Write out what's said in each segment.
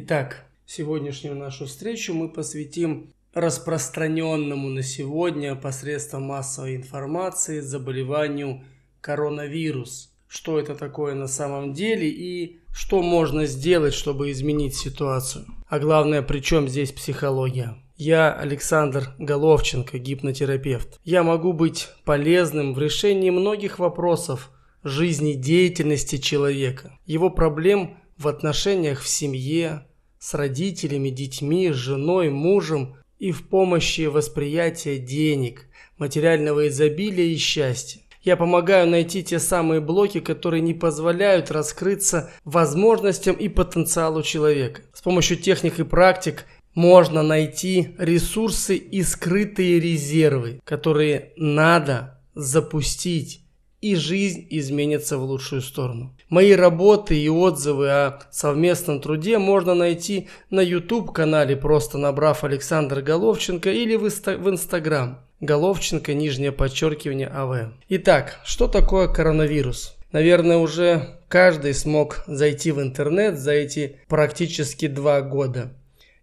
Итак, сегодняшнюю нашу встречу мы посвятим распространенному на сегодня посредством массовой информации заболеванию коронавирус. Что это такое на самом деле и что можно сделать, чтобы изменить ситуацию. А главное, при чем здесь психология. Я Александр Головченко, гипнотерапевт. Я могу быть полезным в решении многих вопросов жизнедеятельности человека, его проблем в отношениях в семье, с родителями, детьми, женой, мужем и в помощи восприятия денег, материального изобилия и счастья. Я помогаю найти те самые блоки, которые не позволяют раскрыться возможностям и потенциалу человека. С помощью техник и практик можно найти ресурсы и скрытые резервы, которые надо запустить и жизнь изменится в лучшую сторону. Мои работы и отзывы о совместном труде можно найти на YouTube-канале, просто набрав Александр Головченко или в Instagram. Головченко, нижнее подчеркивание АВ. Итак, что такое коронавирус? Наверное, уже каждый смог зайти в интернет за эти практически два года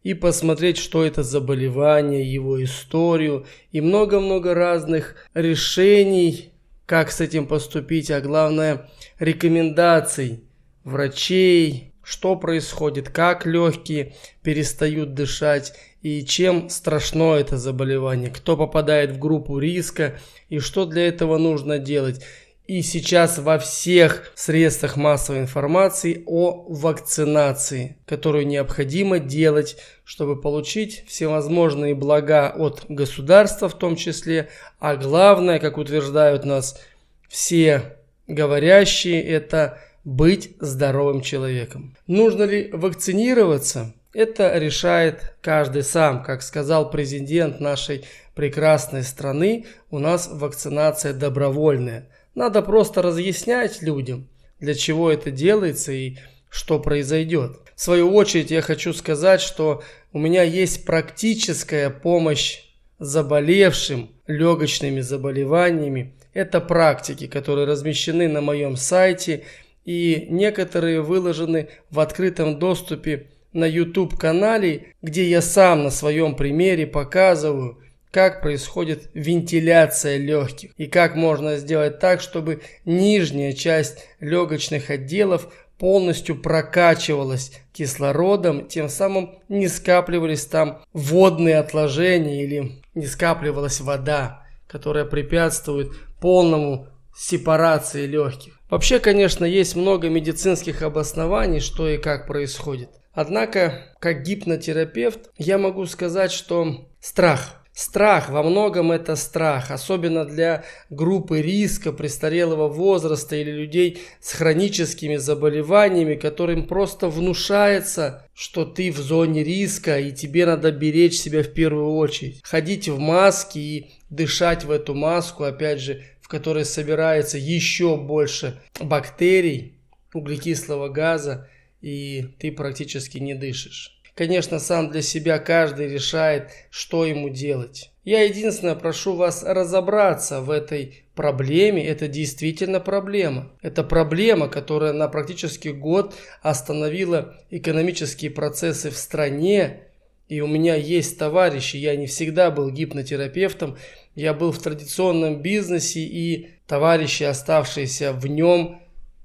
и посмотреть, что это заболевание, его историю и много-много разных решений как с этим поступить, а главное рекомендаций врачей, что происходит, как легкие перестают дышать и чем страшно это заболевание, кто попадает в группу риска и что для этого нужно делать. И сейчас во всех средствах массовой информации о вакцинации, которую необходимо делать, чтобы получить всевозможные блага от государства в том числе, а главное, как утверждают нас все говорящие, это быть здоровым человеком. Нужно ли вакцинироваться? Это решает каждый сам. Как сказал президент нашей прекрасной страны, у нас вакцинация добровольная – надо просто разъяснять людям, для чего это делается и что произойдет. В свою очередь я хочу сказать, что у меня есть практическая помощь заболевшим легочными заболеваниями. Это практики, которые размещены на моем сайте и некоторые выложены в открытом доступе на YouTube канале, где я сам на своем примере показываю, как происходит вентиляция легких и как можно сделать так, чтобы нижняя часть легочных отделов полностью прокачивалась кислородом, тем самым не скапливались там водные отложения или не скапливалась вода, которая препятствует полному сепарации легких. Вообще, конечно, есть много медицинских обоснований, что и как происходит. Однако, как гипнотерапевт, я могу сказать, что страх – Страх, во многом это страх, особенно для группы риска престарелого возраста или людей с хроническими заболеваниями, которым просто внушается, что ты в зоне риска и тебе надо беречь себя в первую очередь. Ходить в маске и дышать в эту маску, опять же, в которой собирается еще больше бактерий, углекислого газа, и ты практически не дышишь. Конечно, сам для себя каждый решает, что ему делать. Я единственное прошу вас разобраться в этой проблеме. Это действительно проблема. Это проблема, которая на практически год остановила экономические процессы в стране. И у меня есть товарищи, я не всегда был гипнотерапевтом, я был в традиционном бизнесе, и товарищи, оставшиеся в нем,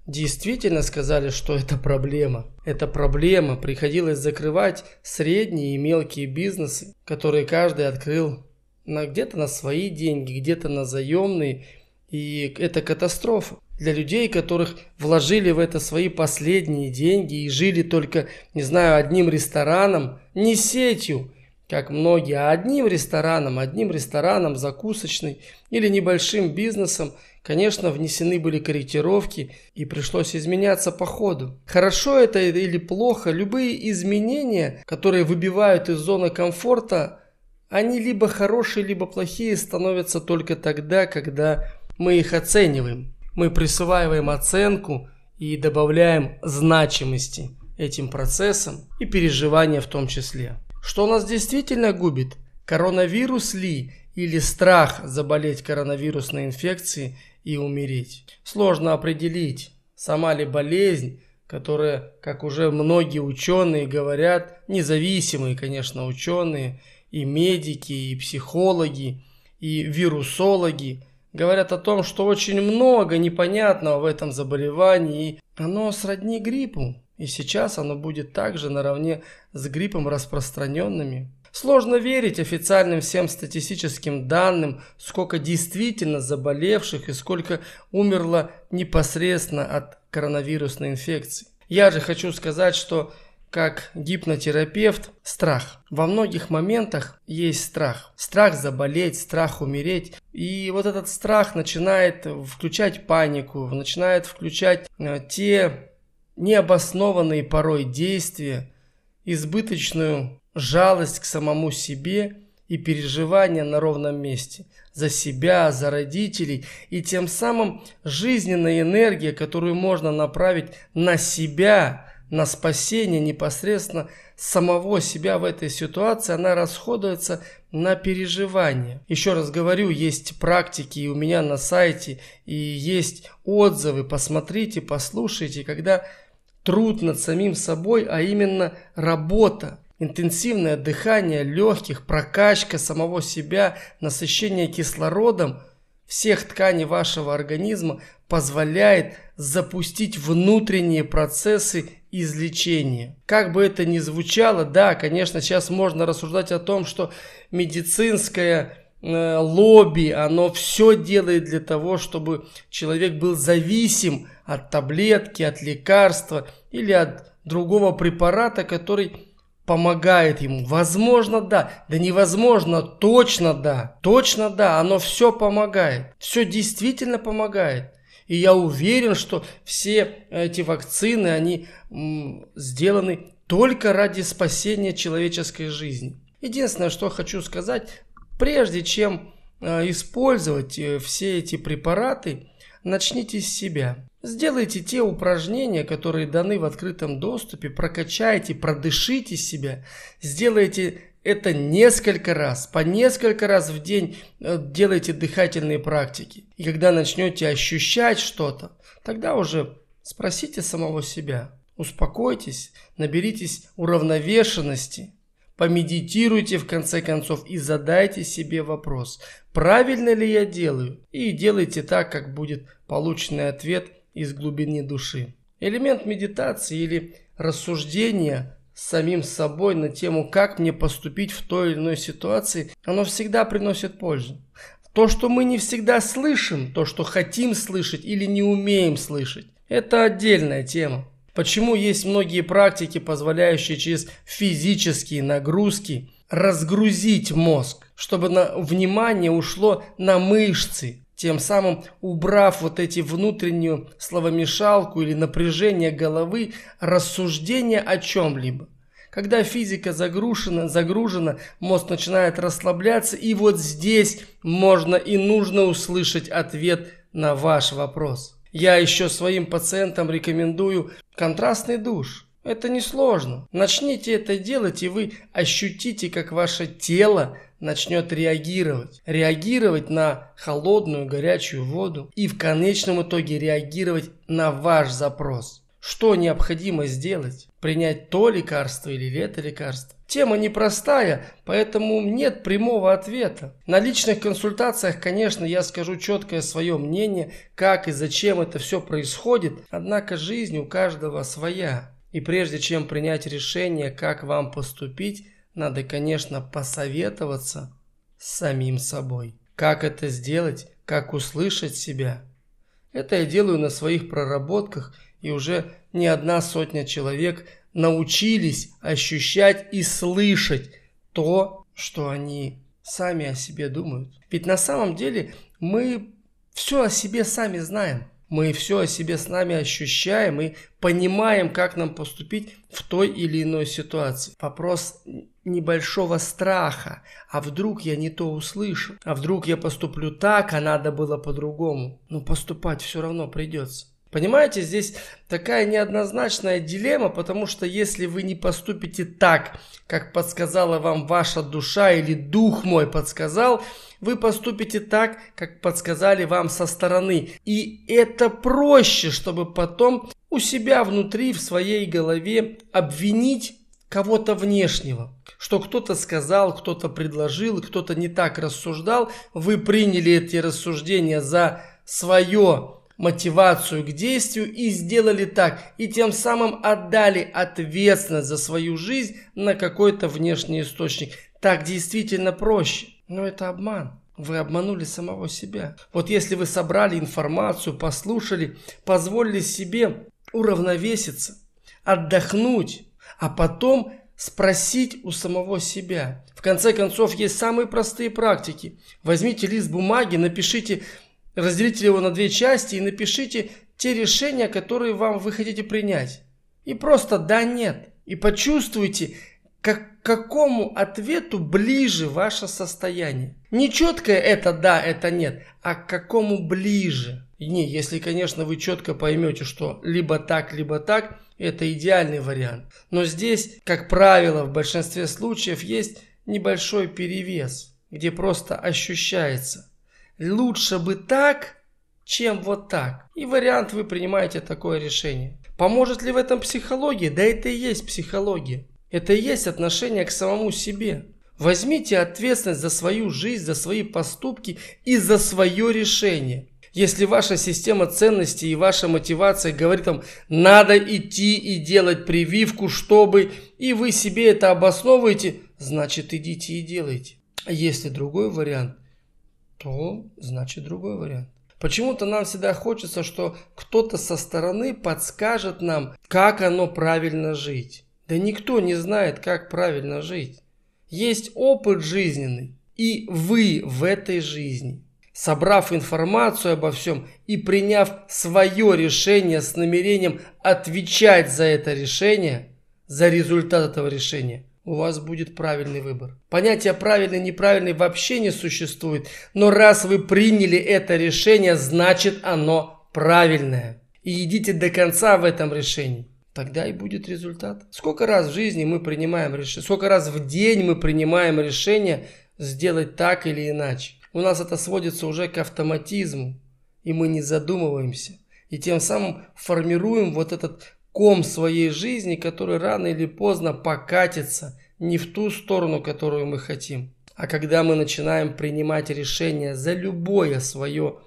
действительно сказали, что это проблема. Это проблема. Приходилось закрывать средние и мелкие бизнесы, которые каждый открыл на, где-то на свои деньги, где-то на заемные. И это катастрофа. Для людей, которых вложили в это свои последние деньги и жили только, не знаю, одним рестораном, не сетью, как многие, а одним рестораном, одним рестораном, закусочной или небольшим бизнесом – Конечно, внесены были корректировки и пришлось изменяться по ходу. Хорошо это или плохо, любые изменения, которые выбивают из зоны комфорта, они либо хорошие, либо плохие становятся только тогда, когда мы их оцениваем. Мы присваиваем оценку и добавляем значимости этим процессам и переживания в том числе. Что нас действительно губит? Коронавирус ли или страх заболеть коронавирусной инфекцией и умереть. Сложно определить, сама ли болезнь, которая, как уже многие ученые говорят, независимые, конечно, ученые, и медики, и психологи, и вирусологи, говорят о том, что очень много непонятного в этом заболевании, и оно сродни гриппу. И сейчас оно будет также наравне с гриппом распространенными. Сложно верить официальным всем статистическим данным, сколько действительно заболевших и сколько умерло непосредственно от коронавирусной инфекции. Я же хочу сказать, что как гипнотерапевт, страх. Во многих моментах есть страх. Страх заболеть, страх умереть. И вот этот страх начинает включать панику, начинает включать э, те необоснованные порой действия, избыточную жалость к самому себе и переживания на ровном месте за себя, за родителей и тем самым жизненная энергия, которую можно направить на себя, на спасение непосредственно самого себя в этой ситуации, она расходуется на переживания. Еще раз говорю, есть практики и у меня на сайте, и есть отзывы, посмотрите, послушайте, когда труд над самим собой, а именно работа, интенсивное дыхание легких, прокачка самого себя, насыщение кислородом всех тканей вашего организма позволяет запустить внутренние процессы излечения. Как бы это ни звучало, да, конечно, сейчас можно рассуждать о том, что медицинское э, лобби, оно все делает для того, чтобы человек был зависим от таблетки, от лекарства или от другого препарата, который помогает ему. Возможно, да. Да невозможно, точно да. Точно да, оно все помогает. Все действительно помогает. И я уверен, что все эти вакцины, они сделаны только ради спасения человеческой жизни. Единственное, что хочу сказать, прежде чем э, использовать э, все эти препараты, начните с себя. Сделайте те упражнения, которые даны в открытом доступе, прокачайте, продышите себя, сделайте это несколько раз, по несколько раз в день э, делайте дыхательные практики. И когда начнете ощущать что-то, тогда уже спросите самого себя, успокойтесь, наберитесь уравновешенности, помедитируйте в конце концов и задайте себе вопрос, правильно ли я делаю, и делайте так, как будет полученный ответ – из глубины души. Элемент медитации или рассуждения самим собой на тему, как мне поступить в той или иной ситуации, оно всегда приносит пользу. То, что мы не всегда слышим, то, что хотим слышать или не умеем слышать, это отдельная тема. Почему есть многие практики, позволяющие через физические нагрузки разгрузить мозг, чтобы на внимание ушло на мышцы, тем самым убрав вот эти внутреннюю словомешалку или напряжение головы, рассуждение о чем-либо. Когда физика загружена, загружена, мозг начинает расслабляться, и вот здесь можно и нужно услышать ответ на ваш вопрос. Я еще своим пациентам рекомендую контрастный душ. Это несложно. Начните это делать, и вы ощутите, как ваше тело начнет реагировать. Реагировать на холодную, горячую воду и в конечном итоге реагировать на ваш запрос. Что необходимо сделать? Принять то лекарство или это лекарство? Тема непростая, поэтому нет прямого ответа. На личных консультациях, конечно, я скажу четкое свое мнение, как и зачем это все происходит, однако жизнь у каждого своя. И прежде чем принять решение, как вам поступить, надо, конечно, посоветоваться с самим собой. Как это сделать, как услышать себя. Это я делаю на своих проработках, и уже не одна сотня человек научились ощущать и слышать то, что они сами о себе думают. Ведь на самом деле мы все о себе сами знаем. Мы все о себе с нами ощущаем и понимаем, как нам поступить в той или иной ситуации. Вопрос небольшого страха. А вдруг я не то услышу? А вдруг я поступлю так, а надо было по-другому? Но поступать все равно придется. Понимаете, здесь такая неоднозначная дилемма, потому что если вы не поступите так, как подсказала вам ваша душа или дух мой подсказал, вы поступите так, как подсказали вам со стороны. И это проще, чтобы потом у себя внутри, в своей голове обвинить кого-то внешнего. Что кто-то сказал, кто-то предложил, кто-то не так рассуждал. Вы приняли эти рассуждения за свое мотивацию к действию и сделали так. И тем самым отдали ответственность за свою жизнь на какой-то внешний источник. Так действительно проще. Но это обман. Вы обманули самого себя. Вот если вы собрали информацию, послушали, позволили себе уравновеситься, отдохнуть, а потом спросить у самого себя. В конце концов, есть самые простые практики. Возьмите лист бумаги, напишите, разделите его на две части и напишите те решения, которые вам вы хотите принять. И просто да, нет. И почувствуйте, к какому ответу ближе ваше состояние. Не четкое это да, это нет, а к какому ближе. Не, если, конечно, вы четко поймете, что либо так, либо так, это идеальный вариант. Но здесь, как правило, в большинстве случаев есть небольшой перевес, где просто ощущается. Лучше бы так, чем вот так. И вариант вы принимаете такое решение. Поможет ли в этом психология? Да это и есть психология. Это и есть отношение к самому себе. Возьмите ответственность за свою жизнь, за свои поступки и за свое решение. Если ваша система ценностей и ваша мотивация говорит вам, надо идти и делать прививку, чтобы, и вы себе это обосновываете, значит идите и делайте. А если другой вариант, то значит другой вариант. Почему-то нам всегда хочется, что кто-то со стороны подскажет нам, как оно правильно жить. Да никто не знает, как правильно жить. Есть опыт жизненный, и вы в этой жизни. Собрав информацию обо всем и приняв свое решение с намерением отвечать за это решение, за результат этого решения, у вас будет правильный выбор. Понятие правильный, неправильный вообще не существует, но раз вы приняли это решение, значит оно правильное. И идите до конца в этом решении тогда и будет результат. Сколько раз в жизни мы принимаем решение, сколько раз в день мы принимаем решение сделать так или иначе. У нас это сводится уже к автоматизму, и мы не задумываемся. И тем самым формируем вот этот ком своей жизни, который рано или поздно покатится не в ту сторону, которую мы хотим. А когда мы начинаем принимать решение за любое свое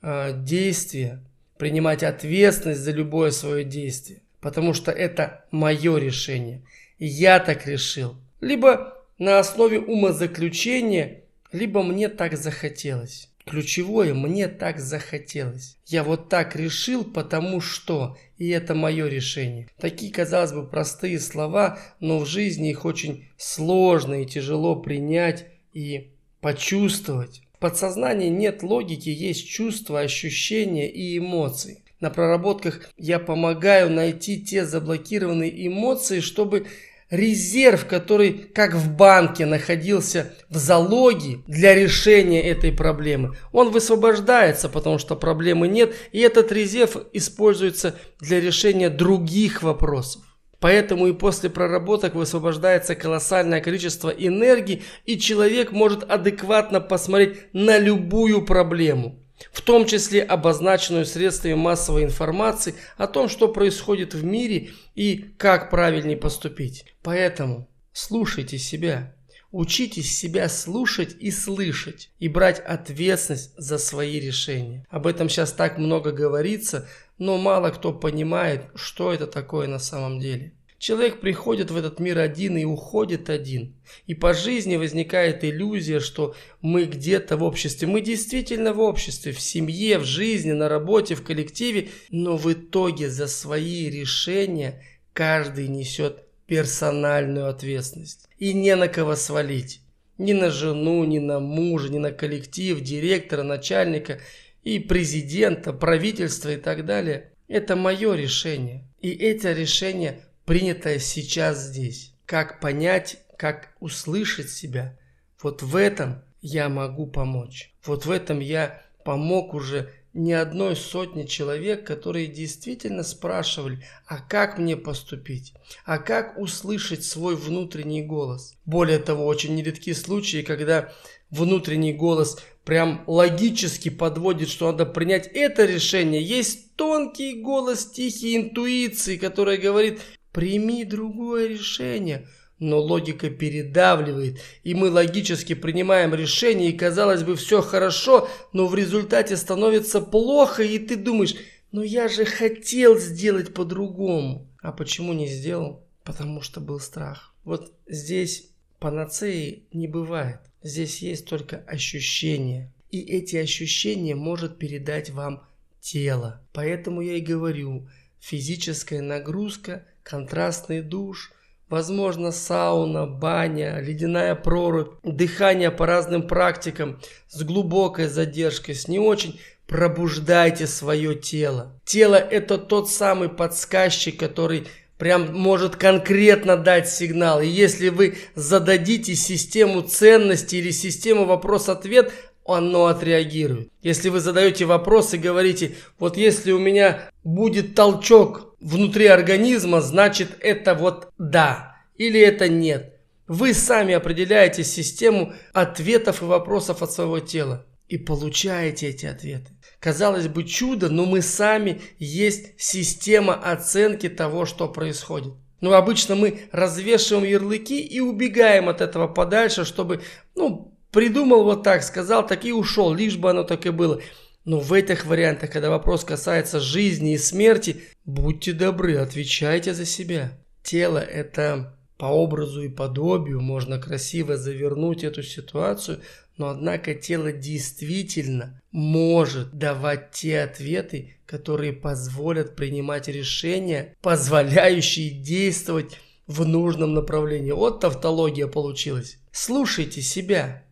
э, действие, принимать ответственность за любое свое действие, потому что это мое решение. Я так решил. Либо на основе умозаключения, либо мне так захотелось. Ключевое, мне так захотелось. Я вот так решил, потому что, и это мое решение. Такие, казалось бы, простые слова, но в жизни их очень сложно и тяжело принять и почувствовать. В подсознании нет логики, есть чувства, ощущения и эмоции на проработках я помогаю найти те заблокированные эмоции, чтобы резерв, который как в банке находился в залоге для решения этой проблемы, он высвобождается, потому что проблемы нет, и этот резерв используется для решения других вопросов. Поэтому и после проработок высвобождается колоссальное количество энергии, и человек может адекватно посмотреть на любую проблему в том числе обозначенную средствами массовой информации о том, что происходит в мире и как правильнее поступить. Поэтому слушайте себя, учитесь себя слушать и слышать, и брать ответственность за свои решения. Об этом сейчас так много говорится, но мало кто понимает, что это такое на самом деле. Человек приходит в этот мир один и уходит один. И по жизни возникает иллюзия, что мы где-то в обществе. Мы действительно в обществе, в семье, в жизни, на работе, в коллективе. Но в итоге за свои решения каждый несет персональную ответственность. И не на кого свалить. Ни на жену, ни на мужа, ни на коллектив, директора, начальника и президента, правительства и так далее. Это мое решение. И это решение принятое сейчас здесь. Как понять, как услышать себя. Вот в этом я могу помочь. Вот в этом я помог уже ни одной сотни человек, которые действительно спрашивали, а как мне поступить, а как услышать свой внутренний голос. Более того, очень нередки случаи, когда внутренний голос прям логически подводит, что надо принять это решение. Есть тонкий голос тихий интуиции, которая говорит, прими другое решение – но логика передавливает, и мы логически принимаем решение, и казалось бы все хорошо, но в результате становится плохо, и ты думаешь, ну я же хотел сделать по-другому. А почему не сделал? Потому что был страх. Вот здесь панацеи не бывает. Здесь есть только ощущения. И эти ощущения может передать вам тело. Поэтому я и говорю, физическая нагрузка, контрастный душ – Возможно, сауна, баня, ледяная прорубь, дыхание по разным практикам с глубокой задержкой, с не очень. Пробуждайте свое тело. Тело это тот самый подсказчик, который прям может конкретно дать сигнал. И если вы зададите систему ценностей или систему вопрос-ответ, оно отреагирует. Если вы задаете вопрос и говорите, вот если у меня будет толчок внутри организма, значит это вот да или это нет. Вы сами определяете систему ответов и вопросов от своего тела и получаете эти ответы. Казалось бы чудо, но мы сами есть система оценки того, что происходит. Но обычно мы развешиваем ярлыки и убегаем от этого подальше, чтобы, ну, придумал вот так, сказал так и ушел, лишь бы оно так и было. Но в этих вариантах, когда вопрос касается жизни и смерти, будьте добры, отвечайте за себя. Тело – это по образу и подобию, можно красиво завернуть эту ситуацию, но однако тело действительно может давать те ответы, которые позволят принимать решения, позволяющие действовать в нужном направлении. Вот тавтология получилась. Слушайте себя.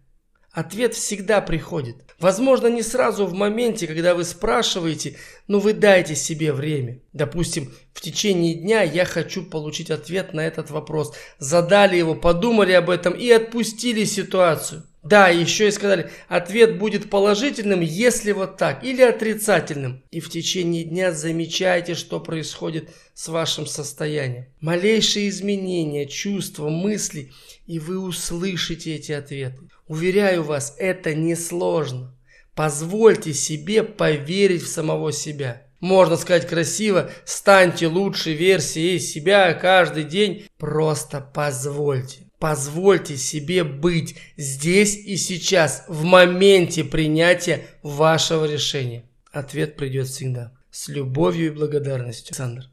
Ответ всегда приходит. Возможно, не сразу в моменте, когда вы спрашиваете, но вы дайте себе время. Допустим, в течение дня я хочу получить ответ на этот вопрос. Задали его, подумали об этом и отпустили ситуацию. Да, еще и сказали, ответ будет положительным, если вот так, или отрицательным. И в течение дня замечайте, что происходит с вашим состоянием. Малейшие изменения, чувства, мысли, и вы услышите эти ответы. Уверяю вас, это несложно. Позвольте себе поверить в самого себя. Можно сказать красиво, станьте лучшей версией себя каждый день. Просто позвольте. Позвольте себе быть здесь и сейчас, в моменте принятия вашего решения. Ответ придет всегда. С любовью и благодарностью, Александр.